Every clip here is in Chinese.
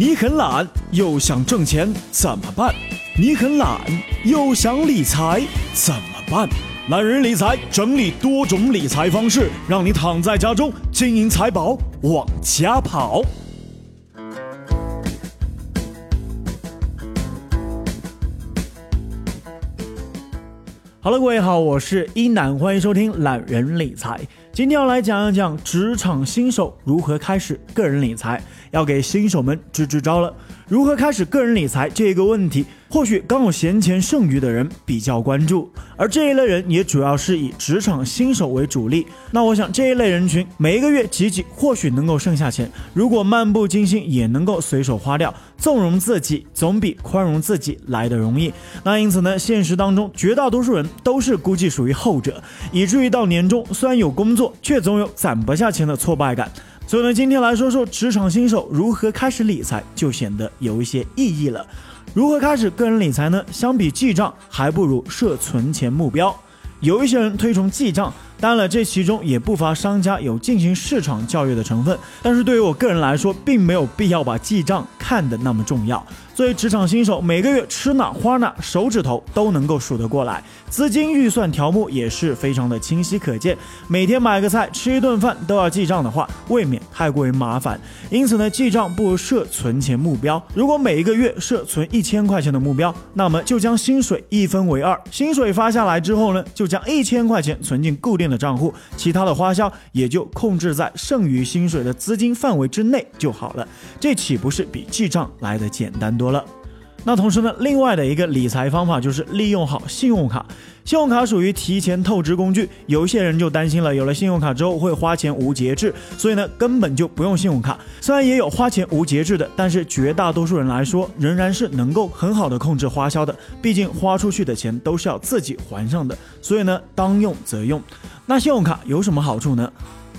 你很懒又想挣钱怎么办？你很懒又想理财怎么办？懒人理财整理多种理财方式，让你躺在家中，金银财宝往家跑。Hello，各位好，我是一楠，欢迎收听懒人理财。今天要来讲一讲职场新手如何开始个人理财，要给新手们支支招了。如何开始个人理财这个问题？或许刚有闲钱剩余的人比较关注，而这一类人也主要是以职场新手为主力。那我想这一类人群每一个月挤挤，或许能够剩下钱，如果漫不经心也能够随手花掉，纵容自己总比宽容自己来的容易。那因此呢，现实当中绝大多数人都是估计属于后者，以至于到年终虽然有工作，却总有攒不下钱的挫败感。所以呢，今天来说说职场新手如何开始理财，就显得有一些意义了。如何开始个人理财呢？相比记账，还不如设存钱目标。有一些人推崇记账，当然了，这其中也不乏商家有进行市场教育的成分。但是对于我个人来说，并没有必要把记账看得那么重要。作为职场新手，每个月吃哪花哪，手指头都能够数得过来，资金预算条目也是非常的清晰可见。每天买个菜、吃一顿饭都要记账的话，未免太过于麻烦。因此呢，记账不如设存钱目标。如果每一个月设存一千块钱的目标，那么就将薪水一分为二，薪水发下来之后呢，就将一千块钱存进固定的账户，其他的花销也就控制在剩余薪水的资金范围之内就好了。这岂不是比记账来的简单多？了，那同时呢，另外的一个理财方法就是利用好信用卡。信用卡属于提前透支工具，有一些人就担心了，有了信用卡之后会花钱无节制，所以呢，根本就不用信用卡。虽然也有花钱无节制的，但是绝大多数人来说，仍然是能够很好的控制花销的。毕竟花出去的钱都是要自己还上的，所以呢，当用则用。那信用卡有什么好处呢？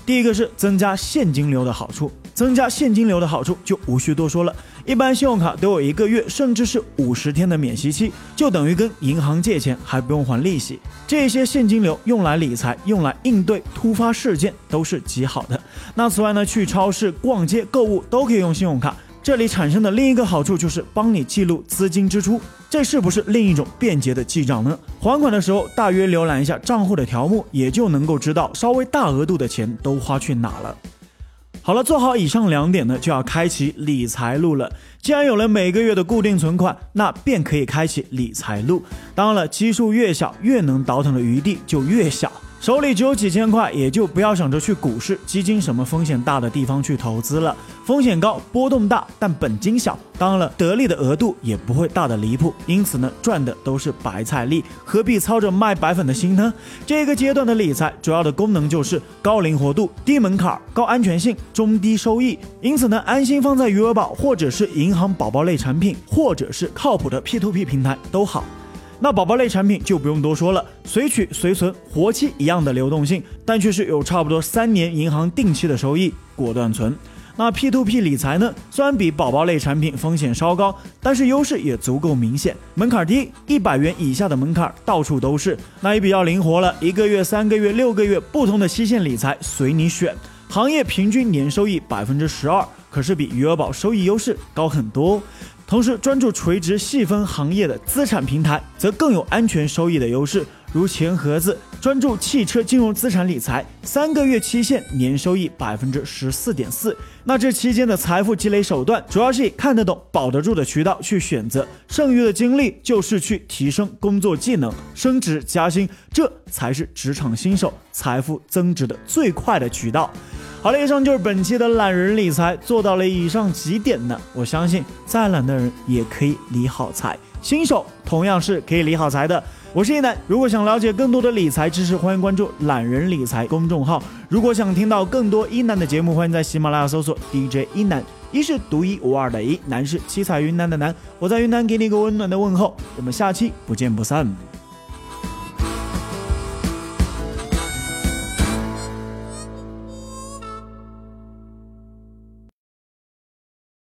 第一个是增加现金流的好处，增加现金流的好处就无需多说了。一般信用卡都有一个月，甚至是五十天的免息期，就等于跟银行借钱还不用还利息。这些现金流用来理财，用来应对突发事件都是极好的。那此外呢，去超市逛街购物都可以用信用卡。这里产生的另一个好处就是帮你记录资金支出，这是不是另一种便捷的记账呢？还款的时候大约浏览一下账户的条目，也就能够知道稍微大额度的钱都花去哪了。好了，做好以上两点呢，就要开启理财路了。既然有了每个月的固定存款，那便可以开启理财路。当然了，基数越小，越能倒腾的余地就越小。手里只有几千块，也就不要想着去股市、基金什么风险大的地方去投资了。风险高，波动大，但本金小，当然了，得利的额度也不会大的离谱。因此呢，赚的都是白菜利，何必操着卖白粉的心呢？这个阶段的理财主要的功能就是高灵活度、低门槛、高安全性、中低收益。因此呢，安心放在余额宝，或者是银行宝宝类产品，或者是靠谱的 P2P 平台都好。那宝宝类产品就不用多说了，随取随存，活期一样的流动性，但却是有差不多三年银行定期的收益，果断存。那 P2P 理财呢？虽然比宝宝类产品风险稍高，但是优势也足够明显，门槛低，一百元以下的门槛到处都是，那也比较灵活了，一个月、三个月、六个月不同的期限理财随你选。行业平均年收益百分之十二，可是比余额宝收益优势高很多。同时，专注垂直细分行业的资产平台，则更有安全收益的优势。如钱盒子专注汽车金融资产理财，三个月期限年收益百分之十四点四。那这期间的财富积累手段，主要是以看得懂、保得住的渠道去选择，剩余的精力就是去提升工作技能、升职加薪，这才是职场新手财富增值的最快的渠道。好了，以上就是本期的懒人理财，做到了以上几点呢？我相信再懒的人也可以理好财，新手同样是可以理好财的。我是一楠，如果想了解更多的理财知识，欢迎关注懒人理财公众号。如果想听到更多一楠的节目，欢迎在喜马拉雅搜索 DJ 一楠，一是独一无二的一，楠是七彩云南的南。我在云南给你一个温暖的问候，我们下期不见不散。